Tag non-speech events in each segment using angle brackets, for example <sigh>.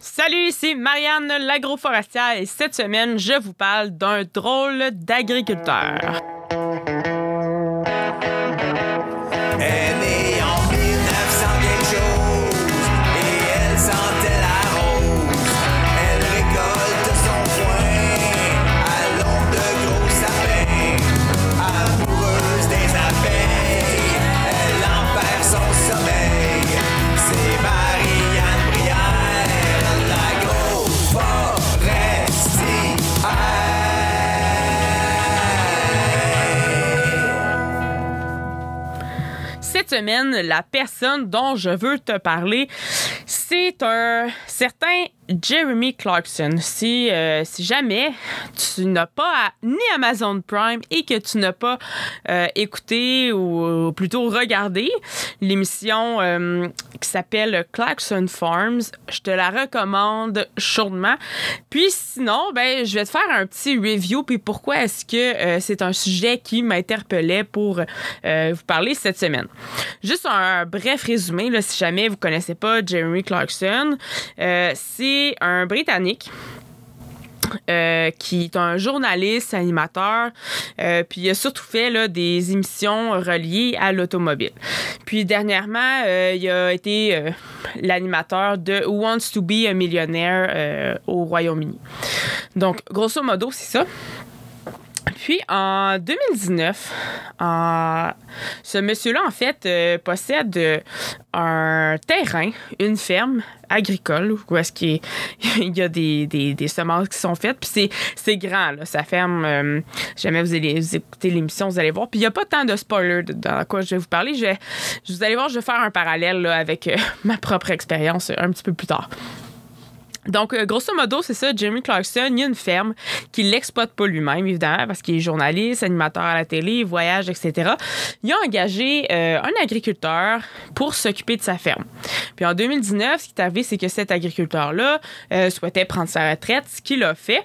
Salut, c'est Marianne l'agroforestière et cette semaine, je vous parle d'un drôle d'agriculteur. Cette semaine, la personne dont je veux te parler, c'est un certain Jeremy Clarkson. Si, euh, jamais tu n'as pas ni Amazon Prime et que tu n'as pas euh, écouté ou, plutôt regardé l'émission euh, qui s'appelle Clarkson Farms, je te la recommande chaudement. Puis sinon, ben, je vais te faire un petit review puis pourquoi est-ce que c'est un sujet qui m'interpellait pour vous parler cette semaine. Juste un bref résumé, si jamais vous connaissez pas Jeremy Clarkson, euh, c'est un Britannique. euh, qui est un journaliste, animateur, euh, puis il a surtout fait des émissions reliées à l'automobile. Puis dernièrement, il a été l'animateur de Who Wants to be a Millionaire au Royaume-Uni. Donc, grosso modo, c'est ça. Puis en 2019, en- ce monsieur-là, en fait, euh, possède euh, un terrain, une ferme agricole, où est-ce qu'il <laughs> il y a des, semences qui sont faites. Puis c'est, grand, sa ferme. euh, jamais vous allez vous écouter l'émission, vous allez voir. Puis il n'y a pas tant de spoilers dans quoi je vais vous parler. Je vous allez voir, je vais faire un parallèle avec <laughs> ma propre expérience un petit peu plus tard. Donc, euh, grosso modo, c'est ça, Jeremy Clarkson, il y a une ferme qui l'exploite pas lui-même, évidemment, parce qu'il est journaliste, animateur à la télé, voyage, etc. Il a engagé euh, un agriculteur pour s'occuper de sa ferme. Puis en 2019, ce qui est arrivé, c'est que cet agriculteur-là euh, souhaitait prendre sa retraite, ce qu'il a fait.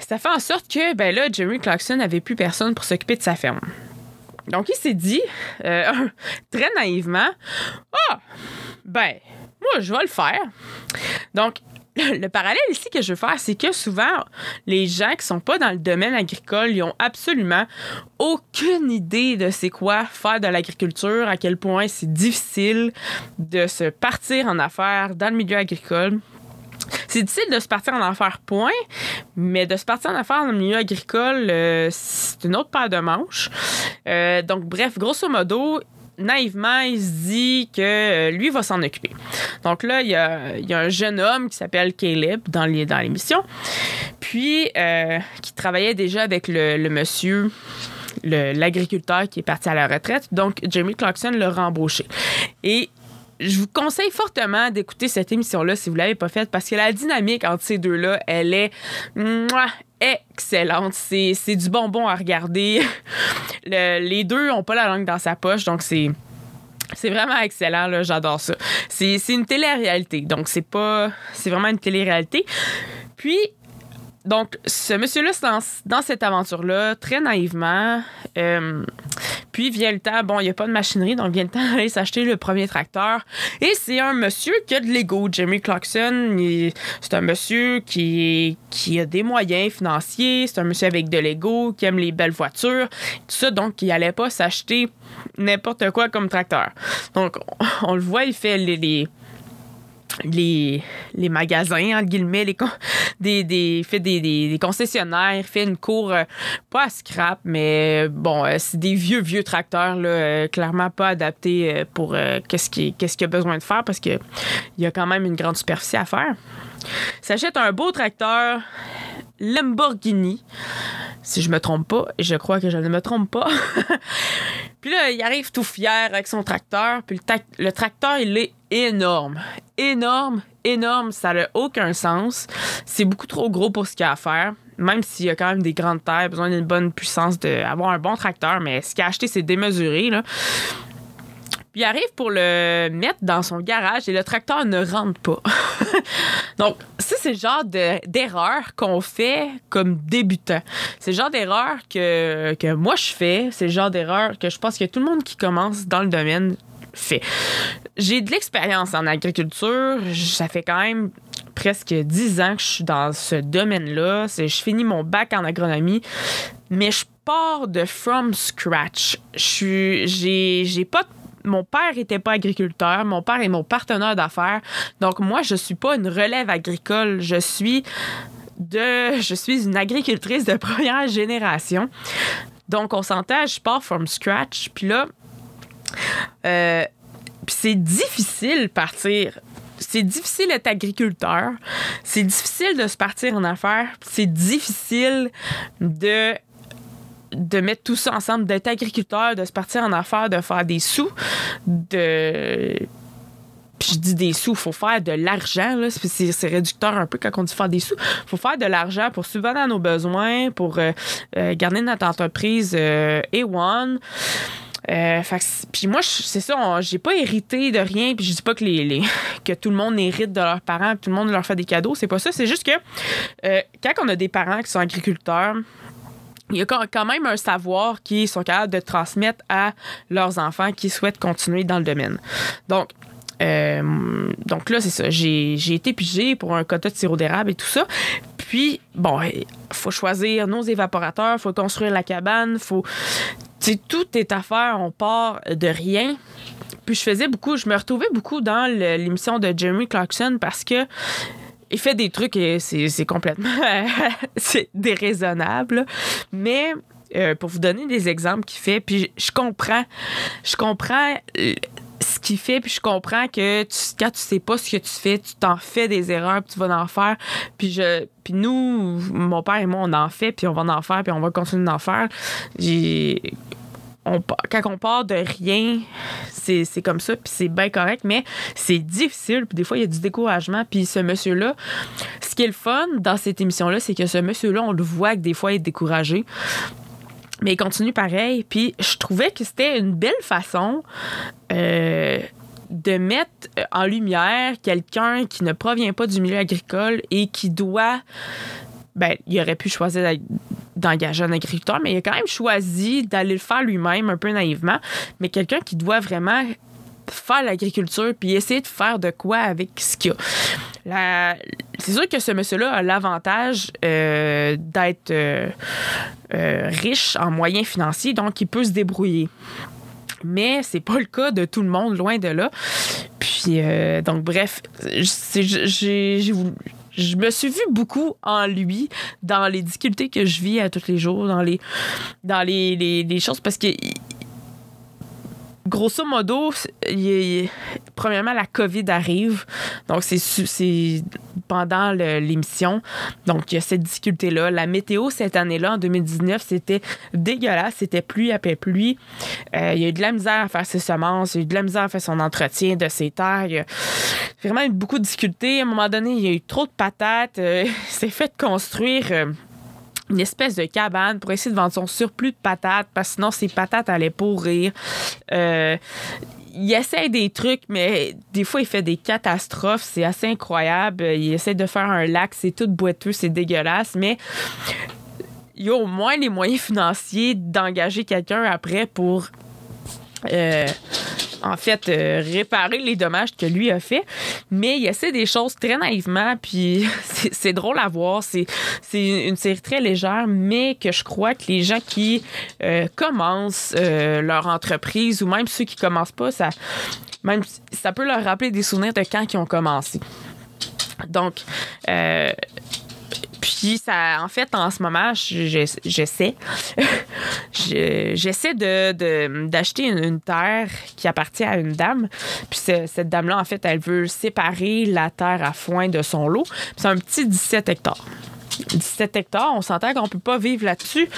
Ça fait en sorte que, ben là, Jeremy Clarkson n'avait plus personne pour s'occuper de sa ferme. Donc, il s'est dit, <laughs> très naïvement, ah, ben, moi, je vais le faire. Donc, <laughs> le parallèle ici que je veux faire, c'est que souvent, les gens qui sont pas dans le domaine agricole, ils ont absolument aucune idée de c'est quoi faire de l'agriculture, à quel point c'est difficile de se partir en affaires dans le milieu agricole. C'est difficile de se partir en affaires, point, mais de se partir en affaires dans le milieu agricole, euh, c'est une autre paire de manches. Euh, donc, bref, grosso modo, naïvement, il se dit que euh, lui va s'en occuper. Donc là, il y a, il y a un jeune homme qui s'appelle Caleb dans l'émission, puis euh, qui travaillait déjà avec le, monsieur l'agriculteur qui est parti à la retraite. Donc, Jamie Clarkson l'a rembauché. Et je vous conseille fortement d'écouter cette émission-là si vous ne l'avez pas faite parce que la dynamique entre ces deux-là, elle est excellente. C'est du bonbon à regarder. <laughs> Le- les deux n'ont pas la langue dans sa poche, donc c'est. C'est vraiment excellent, là, j'adore ça. C'est une télé-réalité, donc c'est pas. C'est vraiment une télé-réalité. Puis, donc, ce monsieur-là, dans, dans cette aventure-là, très naïvement. euh, puis vient le temps, bon, il n'y a pas de machinerie, donc vient le temps d'aller s'acheter le premier tracteur. Et c'est un monsieur qui a de l'ego. Jeremy Clarkson, c'est un monsieur qui, a des moyens financiers, c'est un monsieur avec de l'ego, qui aime les belles voitures, tout ça, donc il n'allait pas s'acheter n'importe quoi comme tracteur. Donc, on, le voit, il fait les les, magasins, entre guillemets, les <laughs> des, des, fait des, concessionnaires, fait une cour, euh, pas à scrap, mais euh, bon, euh, c'est des vieux, vieux tracteurs, là, clairement pas adaptés pour qu'est-ce qu'il qu'il a besoin de faire parce qu'il y a quand même une grande superficie à faire. S'achète un beau tracteur Lamborghini, si je me trompe pas, et je crois que je ne me trompe pas. <laughs> Puis là, il arrive tout fier avec son tracteur. Puis le tracteur, il est énorme. Énorme, énorme. Ça n'a aucun sens. C'est beaucoup trop gros pour ce qu'il y a à faire. Même s'il y a quand même des grandes terres, besoin d'une bonne puissance, d'avoir un bon tracteur. Mais ce qu'il a acheté, c'est démesuré. Là. Puis il arrive pour le mettre dans son garage et le tracteur ne rentre pas. <laughs> Donc, ça, c'est le genre de- d'erreur qu'on fait comme débutant. C'est le genre d'erreur que, que moi je fais. C'est le genre d'erreur que je pense que tout le monde qui commence dans le domaine fait. J'ai de l'expérience en agriculture. Ça fait quand même presque 10 ans que je suis dans ce domaine-là. Je finis mon bac en agronomie, mais je pars de from scratch. J'ai pas mon père était pas agriculteur, mon père est mon partenaire d'affaires. Donc moi, je suis pas une relève agricole, je suis de je suis une agricultrice de <laughs> première génération. Donc on s'entend, je pars from scratch, puis là euh, c'est difficile partir. C'est difficile d'être agriculteur. C'est difficile de se partir en affaires. C'est difficile de de mettre tout ça ensemble, d'être agriculteur, de se partir en affaires, de faire des sous, de puis je dis des sous, faut faire de l'argent. là. C'est- réducteur un peu quand on dit faire des sous. Faut faire de l'argent pour subvenir à nos besoins, pour euh, euh, garder notre entreprise euh, A1. Euh, puis moi, c'est ça, j'ai pas hérité de rien. Puis je dis pas que, les, <laughs> que tout le monde hérite de leurs parents, tout le monde leur fait des cadeaux. C'est pas ça. C'est juste que euh, quand on a des parents qui sont agriculteurs, il y a quand même un savoir qu'ils sont capables de transmettre à leurs enfants qui souhaitent continuer dans le domaine. Donc, euh, donc là, c'est ça. J'ai été pigé pour un quota de sirop d'érable et tout ça. Puis, bon, faut choisir nos évaporateurs, faut construire la cabane, faut. Tout est à faire, on part de rien. Puis je faisais beaucoup, je me retrouvais beaucoup dans l'émission de Jeremy Clarkson parce que il fait des trucs et c'est complètement <laughs> c'est déraisonnable. Mais euh, pour vous donner des exemples qu'il fait, puis je, comprends, je comprends ce qu'il fait, puis je comprends que quand tu sais pas ce que tu fais, tu t'en fais des erreurs, puis tu vas en faire. Puis je, puis nous, mon père et moi, on en fait, puis on va en faire, puis on va continuer d'en faire. Quand on part de rien, c'est c'est comme ça, puis c'est bien correct, mais c'est difficile, puis des fois, il y a du découragement. Puis ce monsieur-là, ce qui est le fun dans cette émission-là, c'est que ce monsieur-là, on le voit que des fois, il est découragé. Mais il continue pareil. Puis je trouvais que c'était une belle façon euh, de mettre euh, en lumière quelqu'un qui ne provient pas du milieu agricole et qui doit ben, il aurait pu choisir d'engager un agriculteur, mais il a quand même choisi d'aller le faire lui-même, un peu naïvement. Mais quelqu'un qui doit vraiment faire l'agriculture puis essayer de faire de quoi avec ce qu'il a. La- C'est sûr que ce monsieur-là a l'avantage euh, d'être euh, euh, riche en moyens financiers, donc il peut se débrouiller. Mais c'est pas le cas de tout le monde, loin de là. Puis, donc, bref, je me suis vue beaucoup en lui dans les difficultés que je vis à tous les jours, dans les, dans les, les- les choses, parce que grosso modo, c'est- premièrement, la COVID arrive. Donc, c'est c'est pendant l'émission. Donc, il y a cette difficulté-là. La météo, cette année-là, en 2019, c'était dégueulasse. C'était pluie après pluie. Euh, il y a eu de la misère à faire ses semences. Il y a eu de la misère à faire son entretien de ses terres. Il y a vraiment eu beaucoup de difficultés. À un moment donné, il y a eu trop de patates. Euh, <laughs> il s'est fait construire... euh, une espèce de cabane pour essayer de vendre son surplus de patates parce que sinon ses patates allaient pourrir. Euh, il essaie des trucs, mais des fois, il fait des catastrophes. C'est assez incroyable. Il essaie de faire un lac, c'est tout boiteux, c'est dégueulasse, mais il y a au moins les moyens financiers d'engager quelqu'un après pour. Euh, en fait, euh, réparer les dommages que lui a fait. Mais il essaie des choses très naïvement, puis <laughs> c'est drôle à voir. C'est une série très légère, mais que je crois que les gens qui euh, commencent euh, leur entreprise, ou même ceux qui commencent pas, ça, même, ça peut leur rappeler des souvenirs de quand ils ont commencé. Donc, puis ça, en fait, en ce moment, je- je- j'essaie, <laughs> je- j'essaie d'acheter une, terre qui appartient à une dame. Puis ce- cette dame-là, en fait, elle veut séparer la terre à foin de son lot. Puis c'est un petit 17 hectares. 17 hectares, on s'entend qu'on peut pas vivre là-dessus.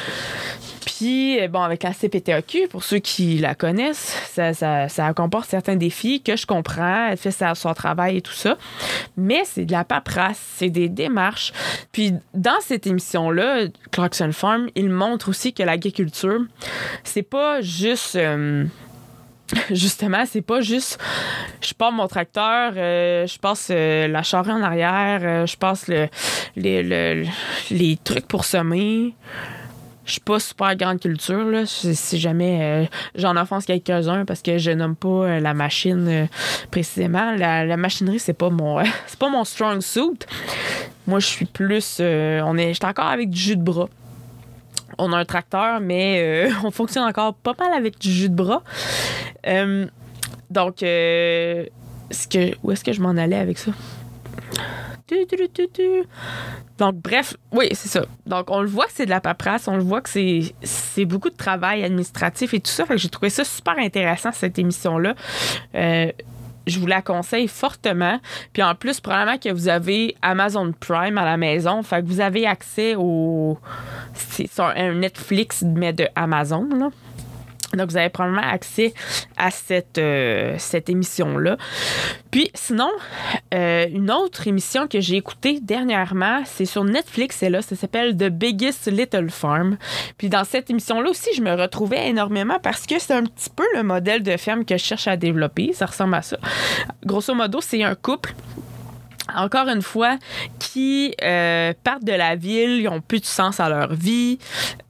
Puis, euh, bon, avec la CPTAQ, pour ceux qui la connaissent, ça, ça, ça comporte certains défis que je comprends. Elle fait sa- son travail et tout ça. Mais c'est de la paperasse, c'est des démarches. Puis, dans cette émission-là, Clarkson Farm, il montre aussi que l'agriculture, c'est pas juste. euh, <laughs> Justement, c'est pas juste je pars mon tracteur, euh, je passe euh, la charrue en arrière, je passe le, le- les trucs pour semer. Je suis pas super grande culture, là. Si jamais euh, j'en offense quelques-uns parce que je nomme pas euh, la machine euh, précisément. La, machinerie, c'est pas mon <laughs> c'est pas mon strong suit. Moi, je suis plus. on est. J'étais encore avec du jus de bras. On a un tracteur, mais <laughs> on fonctionne encore pas mal avec du jus de bras. Donc, ce que, où est-ce que je m'en allais avec ça? Donc, bref, oui, c'est ça. Donc, on le voit que c'est de la paperasse, on le voit que c'est, beaucoup de travail administratif et tout ça. Fait que j'ai trouvé ça super intéressant, cette émission-là. Euh, je vous la conseille fortement. Puis en plus, probablement que vous avez Amazon Prime à la maison. Fait que vous avez accès au. C'est un Netflix, mais de Amazon, là. Donc, vous avez probablement accès à cette, euh, cette émission-là. Puis, sinon, euh, une autre émission que j'ai écoutée dernièrement, c'est sur Netflix, et là, ça s'appelle The Biggest Little Farm. Puis, dans cette émission-là aussi, je me retrouvais énormément parce que c'est un petit peu le modèle de ferme que je cherche à développer. Ça ressemble à ça. Grosso modo, c'est un couple encore une fois, qui euh, partent de la ville, ils ont plus de sens à leur vie.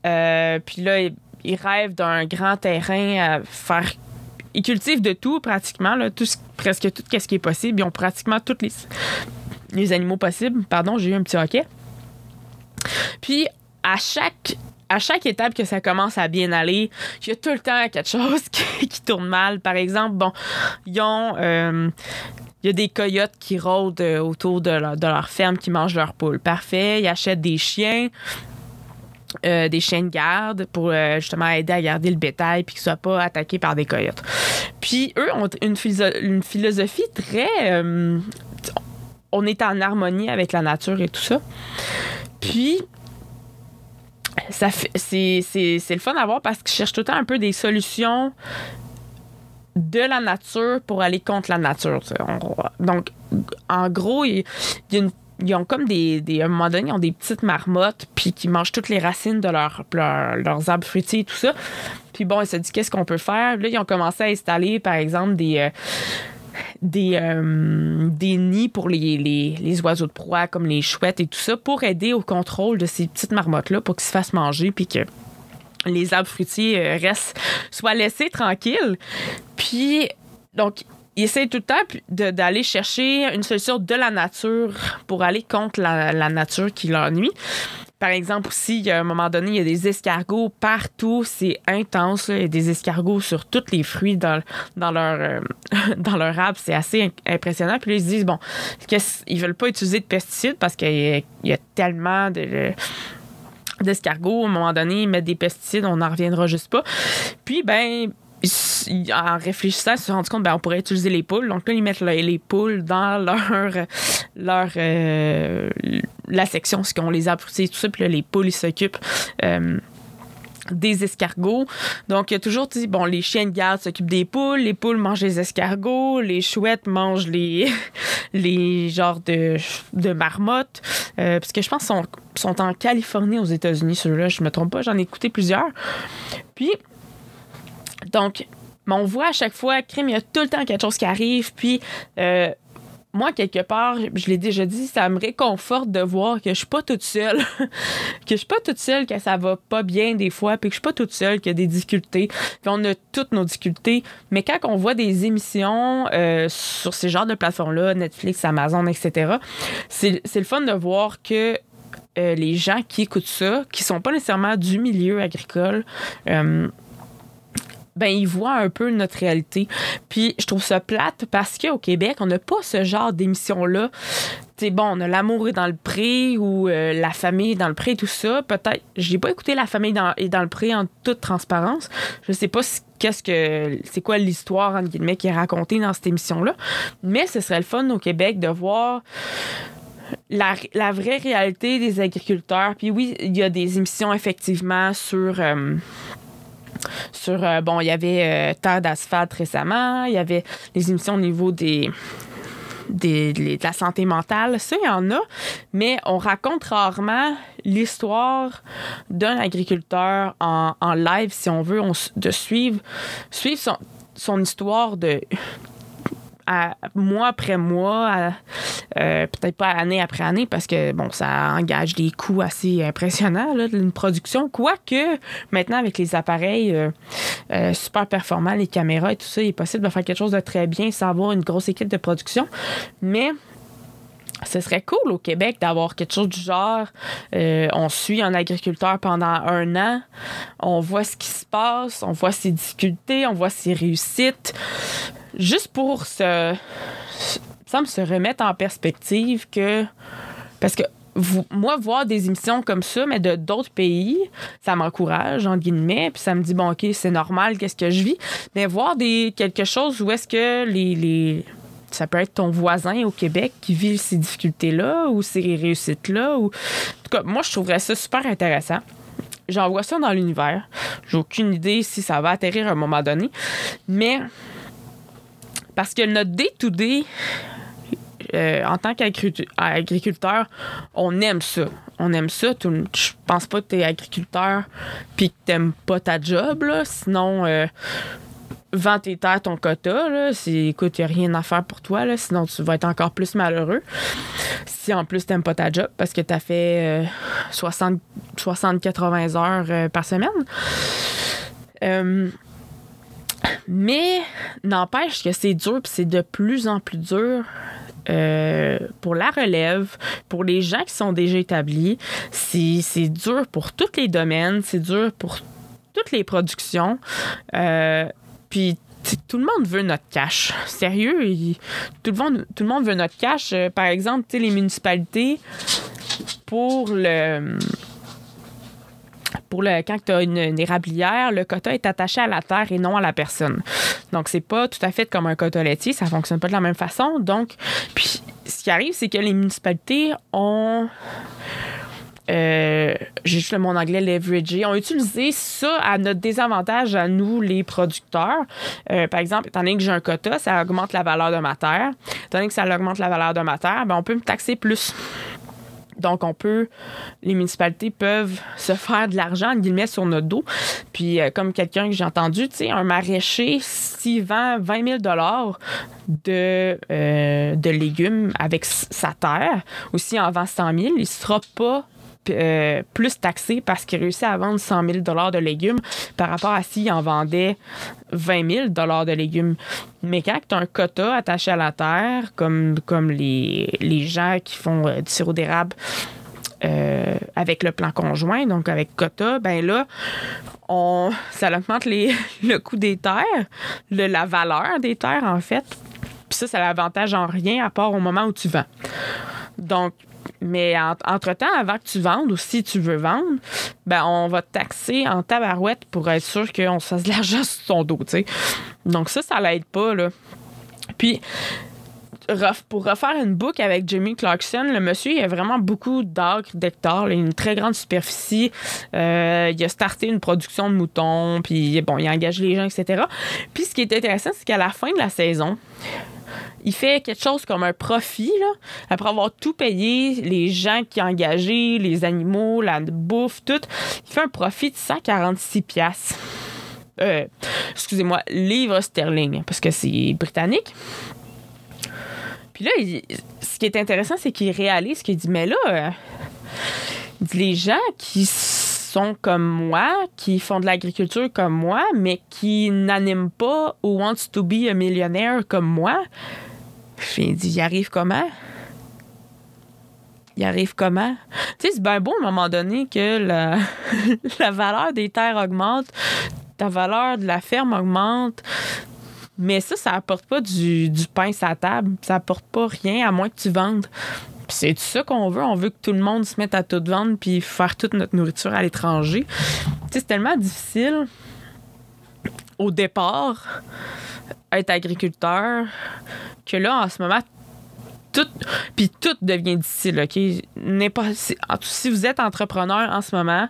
Puis là, ils, rêvent d'un grand terrain à faire. Ils cultivent de tout pratiquement, là, tout, presque tout ce qui est possible. Ils ont pratiquement tous les, les animaux possibles. Pardon, j'ai eu un petit hoquet. Puis, à chaque, à chaque étape que ça commence à bien aller, il y a tout le temps quelque chose <laughs> qui, qui tourne mal. Par exemple, bon, ils ont. euh, il y a des coyotes qui rôdent euh, autour de leur, de leur ferme qui mangent leurs poules. Parfait. Ils achètent des chiens. Euh, des chiens de garde pour euh, justement aider à garder le bétail puis qu'ils soient pas attaqués par des coyotes. Puis eux ont une, philosoph- une philosophie très. euh, on est en harmonie avec la nature et tout ça. Puis ça c'est, le fun à voir parce qu'ils cherchent tout le temps un peu des solutions de la nature pour aller contre la nature. donc, en gros, il y a une- ils ont comme des, À un moment donné, ils ont des petites marmottes, puis qui mangent toutes les racines de leur- leur- leurs arbres fruitiers et tout ça. Puis bon, ils se disent qu'est-ce qu'on peut faire? Là, ils ont commencé à installer, par exemple, des. euh, des, euh, des nids pour les, les, les oiseaux de proie comme les chouettes et tout ça pour aider au contrôle de ces petites marmottes-là pour qu'ils se fassent manger puis que les arbres fruitiers euh, restent, soient laissés tranquilles. Puis, donc, ils essayent tout le temps d'aller chercher une solution de la nature pour aller contre la, la nature qui leur nuit. Par exemple, aussi, il a un moment donné, il y a des escargots partout. C'est intense. Il y a des escargots sur tous les fruits dans, leur, euh, <laughs> dans leur arbre. C'est assez impressionnant. Puis là, ils se disent, bon, ils veulent pas utiliser de pesticides parce qu'il y a- il tellement de d'escargots. À un moment donné, ils mettent des pesticides, on n'en reviendra juste pas. Puis, ben, en réfléchissant, ils se sont rendus compte, ben, pourrait utiliser les poules. Donc là, ils mettent le- les poules dans leur, leur euh, la section, ce qu'on les a et tout ça. Puis là, les poules, ils s'occupent. euh, des escargots. Donc, il y a toujours dit, bon, les chiens de garde s'occupent des poules, les poules mangent les escargots, les chouettes mangent les, <laughs> les genres de, de marmottes. Euh, parce que je pense qu'ils sont, sont en Californie aux États-Unis, ceux-là, je me trompe pas, j'en ai écouté plusieurs. Puis, donc, mais on voit à chaque fois, crime, il y a tout le temps quelque chose qui arrive. Puis, euh, moi, quelque part, je l'ai déjà dit, ça me réconforte de voir que je suis pas toute seule. <laughs> que je suis pas toute seule, que ça va pas bien des fois, puis que je suis pas toute seule, qu'il y a des difficultés. Puis on a toutes nos difficultés. Mais quand on voit des émissions euh, sur ces genres de plateformes-là, Netflix, Amazon, etc., c'est le fun de voir que euh, les gens qui écoutent ça, qui sont pas nécessairement du milieu agricole, ben ils voient un peu notre réalité. Puis je trouve ça plate parce qu'au Québec, on n'a pas ce genre d'émission-là. Tu bon, on a L'amour est dans le pré ou euh, La famille est dans le pré, tout ça. Peut-être, j'ai pas écouté La famille dans, est dans le pré en toute transparence. Je sais pas si- qu'est-ce que c'est quoi l'histoire entre guillemets qui est racontée dans cette émission-là. Mais ce serait le fun au Québec de voir la, la vraie réalité des agriculteurs. Puis oui, il y a des émissions effectivement sur. euh, sur, euh, bon, il y avait euh, Terre d'asphalte récemment, il y avait les émissions au niveau des, de la santé mentale, ça, il y en a, mais on raconte rarement l'histoire d'un agriculteur en, live, si on veut, de suivre, suivre son histoire de mois après mois, euh, peut-être pas année après année, parce que bon, ça engage des coûts assez impressionnants, là, une production. Quoique, maintenant, avec les appareils euh, euh, super performants, les caméras et tout ça, il est possible de faire quelque chose de très bien sans avoir une grosse équipe de production. Mais ce serait cool au Québec d'avoir quelque chose du genre. on suit un agriculteur pendant un an, on voit ce qui se passe, on voit ses difficultés, on voit ses réussites, juste pour se, se remettre en perspective que parce que vous- moi voir des émissions comme ça mais de d'autres pays ça m'encourage entre guillemets puis ça me dit bon ok c'est normal qu'est-ce que je vis mais voir des quelque chose où est-ce que les, les ça peut être ton voisin au Québec qui vit ces difficultés-là ou ces réussites-là. Ou... En tout cas, moi, je trouverais ça super intéressant. J'envoie ça dans l'univers. J'ai aucune idée si ça va atterrir à un moment donné. Mais parce que notre day-to-day, euh, en tant qu'agriculteur, on aime ça. On aime ça. Je pense pas que tu es agriculteur puis que t'aimes pas ta job. Là. Sinon, euh, vends tes terres, ton quota. Là. C'est, écoute, il n'y a rien à faire pour toi. Là. Sinon, tu vas être encore plus malheureux. Si en plus, tu pas ta job parce que tu as fait euh, 60 60-80 heures euh, par semaine. Mais n'empêche que c'est dur, puis c'est de plus en plus dur euh, pour la relève, pour les gens qui sont déjà établis. C'est dur pour tous les domaines, c'est dur pour toutes les productions. Euh, puis tout le monde veut notre cash. Sérieux, tout, le monde, tout le monde veut notre cash. Euh, par exemple, les municipalités, pour le pour le quand tu as une, érablière, le quota est attaché à la terre et non à la personne. Donc c'est pas tout à fait comme un quota laitier, ça fonctionne pas de la même façon. Donc puis ce qui arrive c'est que les municipalités ont euh, j'ai juste le mot en anglais leveragé, ont utilisé ça à notre désavantage à nous, les producteurs. Euh, par exemple, étant donné que j'ai un quota, ça augmente la valeur de ma terre. Étant donné que ça augmente la valeur de ma terre, ben, on peut me taxer plus. Donc, on peut, les municipalités peuvent se faire de l'argent, entre guillemets, sur notre dos. Puis, euh, comme quelqu'un que j'ai entendu, tu sais, un maraîcher, s'il vend 20 000 de, euh, de légumes avec sa terre, ou s'il en vend 100 000, il ne sera pas euh, plus taxé parce qu'il réussit à vendre 100 000 de légumes par rapport à s'il en vendait 20 000 de légumes. Mais quand tu as un quota attaché à la terre, comme, les, gens qui font euh, du sirop d'érable euh, avec le plan conjoint, donc avec quota, ben là, on, ça augmente <laughs> le coût des terres, le- la valeur des terres, en fait. Puis ça, ça l'avantage en rien à part au moment où tu vends. Donc, mais en- entre-temps, avant que tu vendes ou si tu veux vendre, ben on va te taxer en tabarouette pour être sûr qu'on se fasse de l'argent <laughs> sur ton dos, tu sais. Donc ça, ça l'aide pas, là. Puis, pour refaire une boucle avec Jimmy Clarkson, le monsieur, il a vraiment beaucoup d'acres, d'hectares, une très grande superficie. Euh, il a starté une production de moutons, puis bon, il a engagé les gens, etc. Puis ce qui est intéressant, c'est qu'à la fin de la saison, il fait quelque chose comme un profit, là, après avoir tout payé, les gens qui ont engagé, les animaux, la bouffe, tout. Il fait un profit de 146 piastres. Euh, excusez-moi, livres sterling, parce que c'est britannique. Puis là, ce qui est intéressant, c'est qu'il réalise qu'il dit, mais là, euh, les gens qui sont comme moi, qui font de l'agriculture comme moi, mais qui n'animent pas ou wants to be a millionnaire comme moi, il dit, il arrive comment? Il arrive comment? Tu sais, c'est bien beau à un moment donné que la, <laughs> la valeur des terres augmente, ta valeur de la ferme augmente, mais ça, ça apporte pas du, du pain sur la table. Ça apporte pas rien à moins que tu vendes. Puis c'est ça qu'on veut. On veut que tout le monde se mette à tout vendre puis faire toute notre nourriture à l'étranger. C'est tellement difficile au départ être agriculteur que là, en ce moment, tout, puis tout devient difficile, OK? En tout- si vous êtes entrepreneur en ce moment,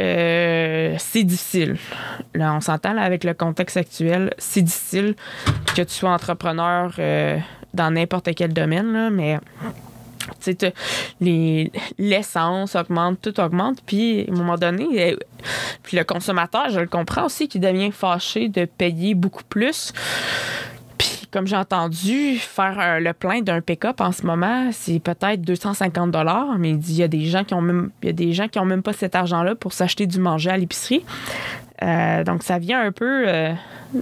euh, c'est difficile. Là, on s'entend avec le contexte actuel, c'est difficile que tu sois entrepreneur euh, dans n'importe quel domaine, là, mais l'essence augmente, tout augmente, puis à un moment donné, euh, puis le consommateur, je le comprends aussi, qui devient fâché de payer beaucoup plus. Puis comme j'ai entendu, faire euh, le plein d'un pick-up en ce moment, c'est peut-être 250 dollars, mais il dit il y a des gens qui ont même il y a des gens qui ont même pas cet argent-là pour s'acheter du manger à l'épicerie. Euh, donc ça vient un peu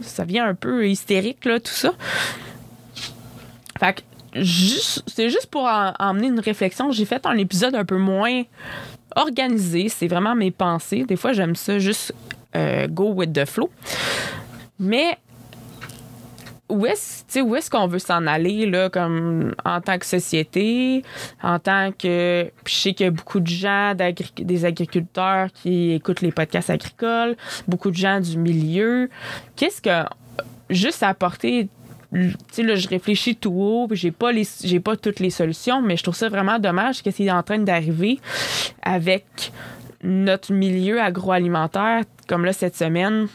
ça vient un peu hystérique là tout ça. Fait que c'est juste pour en- emmener une réflexion, j'ai fait un épisode un peu moins organisé, c'est vraiment mes pensées. Des fois j'aime ça juste euh, go with the flow. Mais où est-ce où est-ce qu'on veut s'en aller là comme en tant que société en tant que je sais qu'il y a beaucoup de gens des agriculteurs qui écoutent les podcasts agricoles beaucoup de gens du milieu qu'est-ce que juste apporter là je réfléchis tout haut puis j'ai pas pas toutes les solutions mais je trouve ça vraiment dommage que c'est en train d'arriver avec notre milieu agroalimentaire comme là cette semaine.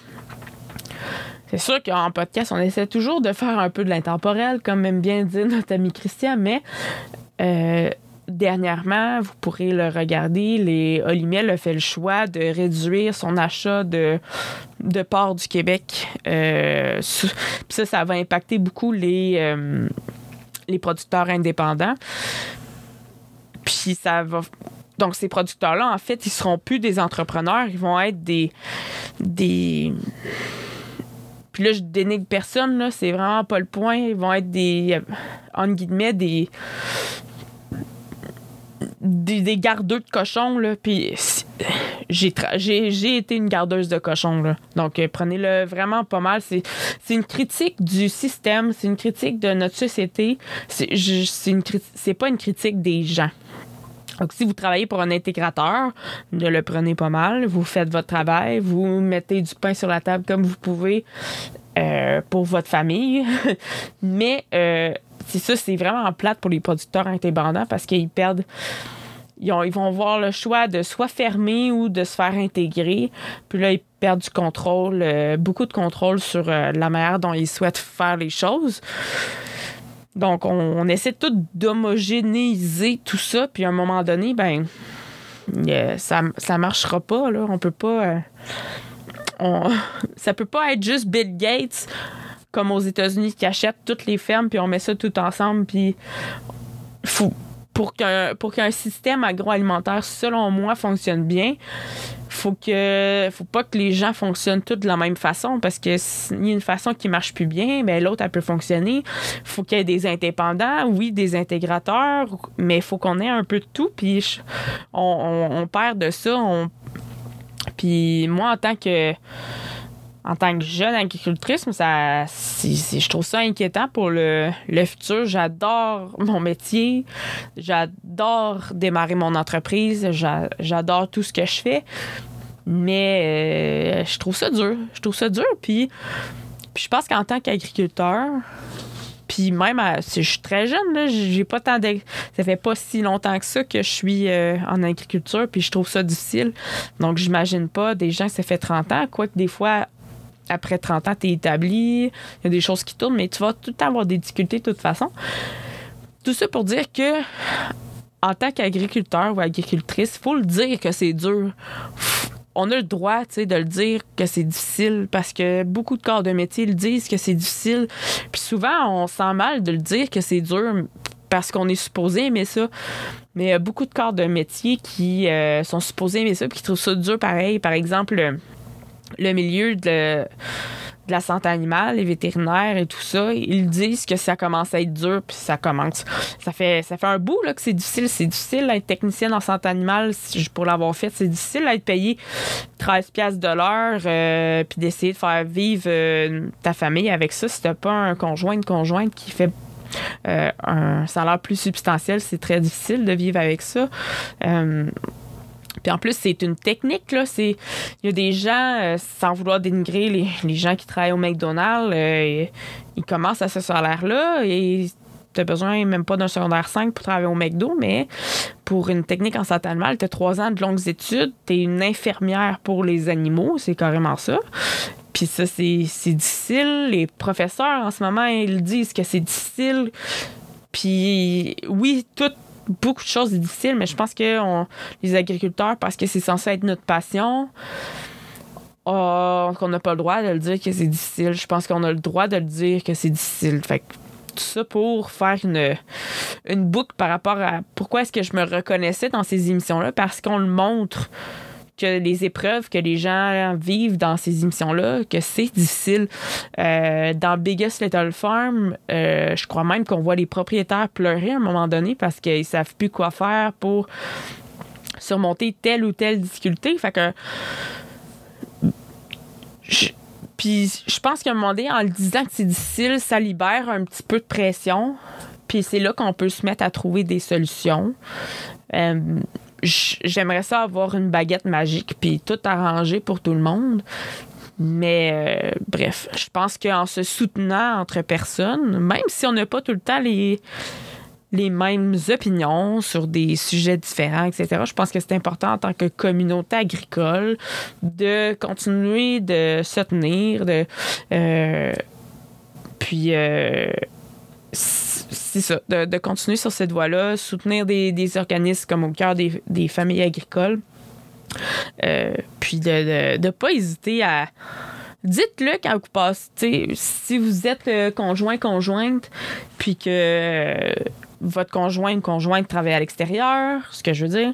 C'est sûr qu'en podcast, on essaie toujours de faire un peu de l'intemporel, comme aime bien dire notre ami Christian, mais euh, dernièrement, vous pourrez le regarder, les Olimel a fait le choix de réduire son achat de, de porc du Québec. Euh, ça, ça va impacter beaucoup les, euh, les producteurs indépendants. Puis ça va... Donc, ces producteurs-là, en fait, ils seront plus des entrepreneurs, ils vont être des... des puis là, je dénigre personne, là. C'est vraiment pas le point. Ils vont être des, euh, entre guillemets, des. Des, des de cochons, là. Puis j'ai, été une gardeuse de cochons, là. Donc, euh, prenez-le vraiment pas mal. C'est, une critique du système, c'est une critique de notre société. C'est, c'est pas une critique des gens. Donc, si vous travaillez pour un intégrateur, ne le prenez pas mal. Vous faites votre travail, vous mettez du pain sur la table comme vous pouvez euh, pour votre famille. <laughs> Mais euh, c'est ça, c'est vraiment plate pour les producteurs indépendants parce qu'ils perdent. Ils, ont- ils vont avoir le choix de soit fermer ou de se faire intégrer. Puis là, ils perdent du contrôle, euh, beaucoup de contrôle sur la manière dont ils souhaitent faire les choses. Donc, on, on essaie tout d'homogénéiser tout ça, puis à un moment donné, ben, ça, ça marchera pas, là. On peut pas. On- <laughs> ça peut pas être juste Bill Gates, comme aux États-Unis, qui achète toutes les fermes, puis on met ça tout ensemble, puis. Faut, pour qu'un pour qu'un système agroalimentaire, selon moi, fonctionne bien, faut que faut pas que les gens fonctionnent tous de la même façon parce que s'il y a une façon qui marche plus bien, ben l'autre elle peut fonctionner. Faut qu'il y ait des indépendants, oui, des intégrateurs, mais il faut qu'on ait un peu de tout puis on, perd de ça, puis moi en tant que jeune agricultrice, je trouve ça inquiétant pour le, le futur. J'adore mon métier. J'adore démarrer mon entreprise. J'a- J'adore tout ce que je fais. Mais euh, je trouve ça dur. Je trouve ça dur. Puis je pense qu'en tant qu'agriculteur, puis même, si je suis très jeune, là, j'ai pas tant Ça fait pas si longtemps que ça que je suis euh, en agriculture, puis je trouve ça difficile. Donc, j'imagine pas des gens ça fait 30 ans, quoique des fois, après 30 ans, tu es établi, il y a des choses qui tournent, mais tu vas tout le temps avoir des difficultés de toute façon. Tout ça pour dire que, en tant qu'agriculteur ou agricultrice, faut le dire que c'est dur. On a le droit de le dire que c'est difficile parce que beaucoup de corps de métier le disent que c'est difficile. Puis souvent, on sent mal de le dire que c'est dur parce qu'on est supposé aimer ça. Mais il y a beaucoup de corps de métier qui euh, sont supposés aimer ça puis qui trouvent ça dur pareil. Par exemple, le, le milieu de, de la santé animale, les vétérinaires et tout ça, ils disent que ça commence à être dur, puis ça commence. Ça fait, ça fait un bout là, que c'est difficile. C'est difficile d'être technicienne en santé animale pour l'avoir fait. C'est difficile d'être payé 13$ piastres de l'heure, euh, puis d'essayer de faire vivre euh, ta famille avec ça. Si t'as pas un conjoint, une conjointe qui fait euh, un salaire plus substantiel, c'est très difficile de vivre avec ça. Puis en plus, c'est une technique, là. C'est, il y a des gens, euh, sans vouloir dénigrer les, les gens qui travaillent au McDonald's, euh, ils commencent à ce salaire-là et tu besoin même pas d'un secondaire 5 pour travailler au McDo, mais pour une technique en santé animale, tu as trois ans de longues études, tu es une infirmière pour les animaux, c'est carrément ça. Puis ça, c'est, c'est difficile. Les professeurs, en ce moment, ils disent que c'est difficile. Puis oui, tout, beaucoup de choses difficiles, mais je pense que on- les agriculteurs, parce que c'est censé être notre passion, oh, qu'on n'a pas le droit de le dire que c'est difficile. Je pense qu'on a le droit de le dire que c'est difficile. Fait que tout ça pour faire une, une boucle par rapport à pourquoi est-ce que je me reconnaissais dans ces émissions-là, parce qu'on le montre que les épreuves que les gens vivent dans ces émissions-là, que c'est difficile. Euh, dans Biggest Little Farm, euh, je crois même qu'on voit les propriétaires pleurer à un moment donné parce qu'ils savent plus quoi faire pour surmonter telle ou telle difficulté. Fait que. je- Puis je pense qu'à un moment donné, en le disant que c'est difficile, ça libère un petit peu de pression. Puis c'est là qu'on peut se mettre à trouver des solutions. Euh, J'aimerais ça avoir une baguette magique puis tout arranger pour tout le monde. Mais euh, bref, je pense qu'en se soutenant entre personnes, même si on n'a pas tout le temps les, les mêmes opinions sur des sujets différents, etc., je pense que c'est important en tant que communauté agricole de continuer de se tenir, de. euh, puis. euh, c'est ça, de, de continuer sur cette voie-là, soutenir des, des organismes comme au cœur des, des familles agricoles. Euh, puis de ne pas hésiter à. Dites-le quand vous passez. Si vous êtes euh, conjoint, conjointe, puis que euh, votre conjoint conjointe travaille à l'extérieur, ce que je veux dire,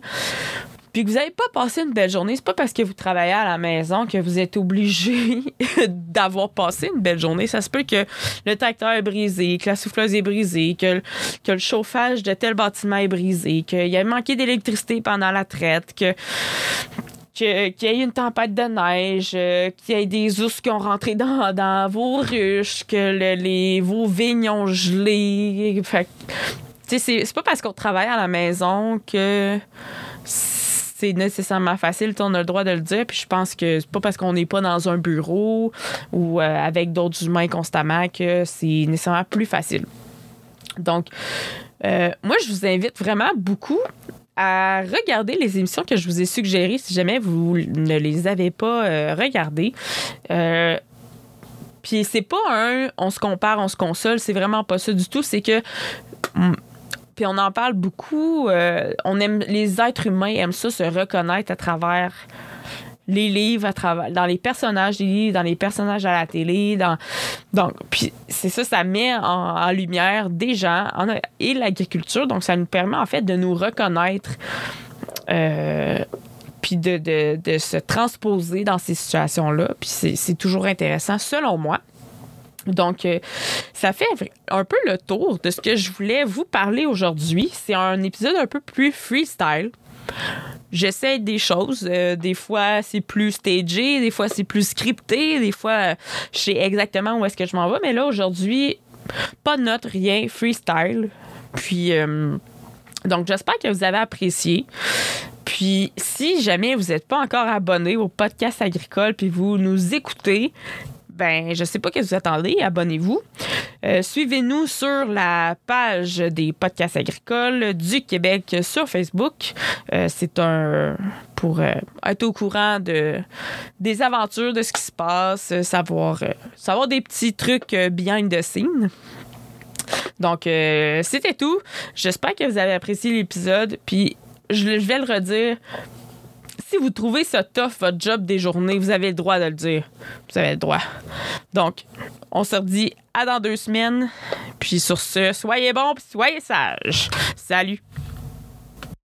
puis que vous n'avez pas passé une belle journée, c'est pas parce que vous travaillez à la maison que vous êtes obligé <laughs> d'avoir passé une belle journée. Ça se peut que le tracteur est brisé, que la souffleuse est brisée, que, que le chauffage de tel bâtiment est brisé, qu'il y a manqué d'électricité pendant la traite, que qu'il y ait une tempête de neige, euh, qu'il y ait des ours qui ont rentré dans, dans vos ruches, que le- les, vos vignes ont gelé. Fait c'est pas parce qu'on travaille à la maison que nécessairement facile. On a le droit de le dire. Puis je pense que c'est pas parce qu'on n'est pas dans un bureau ou euh, avec d'autres humains constamment que c'est nécessairement plus facile. Donc, euh, moi, je vous invite vraiment beaucoup à regarder les émissions que je vous ai suggérées si jamais vous ne les avez pas euh, regardées. Puis c'est pas un on se compare, on se console, c'est vraiment pas ça du tout. C'est que. Puis on en parle beaucoup. euh, on aime, les êtres humains aiment ça, se reconnaître à travers les livres, à travers, dans les personnages des livres, dans les personnages à la télé. Donc, c'est ça, ça met en, lumière des gens en- et l'agriculture. Donc, ça nous permet en fait de nous reconnaître. euh, puis de, de- se transposer dans ces situations-là. Puis c'est toujours intéressant, selon moi. Donc, euh, ça fait un peu le tour de ce que je voulais vous parler aujourd'hui. C'est un épisode un peu plus freestyle. J'essaie des choses. euh, des fois, c'est plus stagé, des fois, c'est plus scripté, des fois, euh, je sais exactement où est-ce que je m'en vais. Mais là, aujourd'hui, pas de notes, rien, freestyle. Puis, donc, j'espère que vous avez apprécié. Puis, si jamais vous n'êtes pas encore abonné au podcast agricole, puis vous nous écoutez, ben, je sais pas que vous attendez, abonnez-vous. Euh, Suivez-nous sur la page des podcasts agricoles du Québec sur Facebook. Euh, C'est un pour euh, être au courant de des aventures, de ce qui se passe, savoir savoir des petits trucs behind the scenes. Donc, c'était tout. J'espère que vous avez apprécié l'épisode. Puis, je vais le redire. Si vous trouvez ça tough, votre job des journées, vous avez le droit de le dire. Vous avez le droit. Donc, on se redit à dans deux semaines. Puis sur ce, soyez bons puis soyez sages. Salut!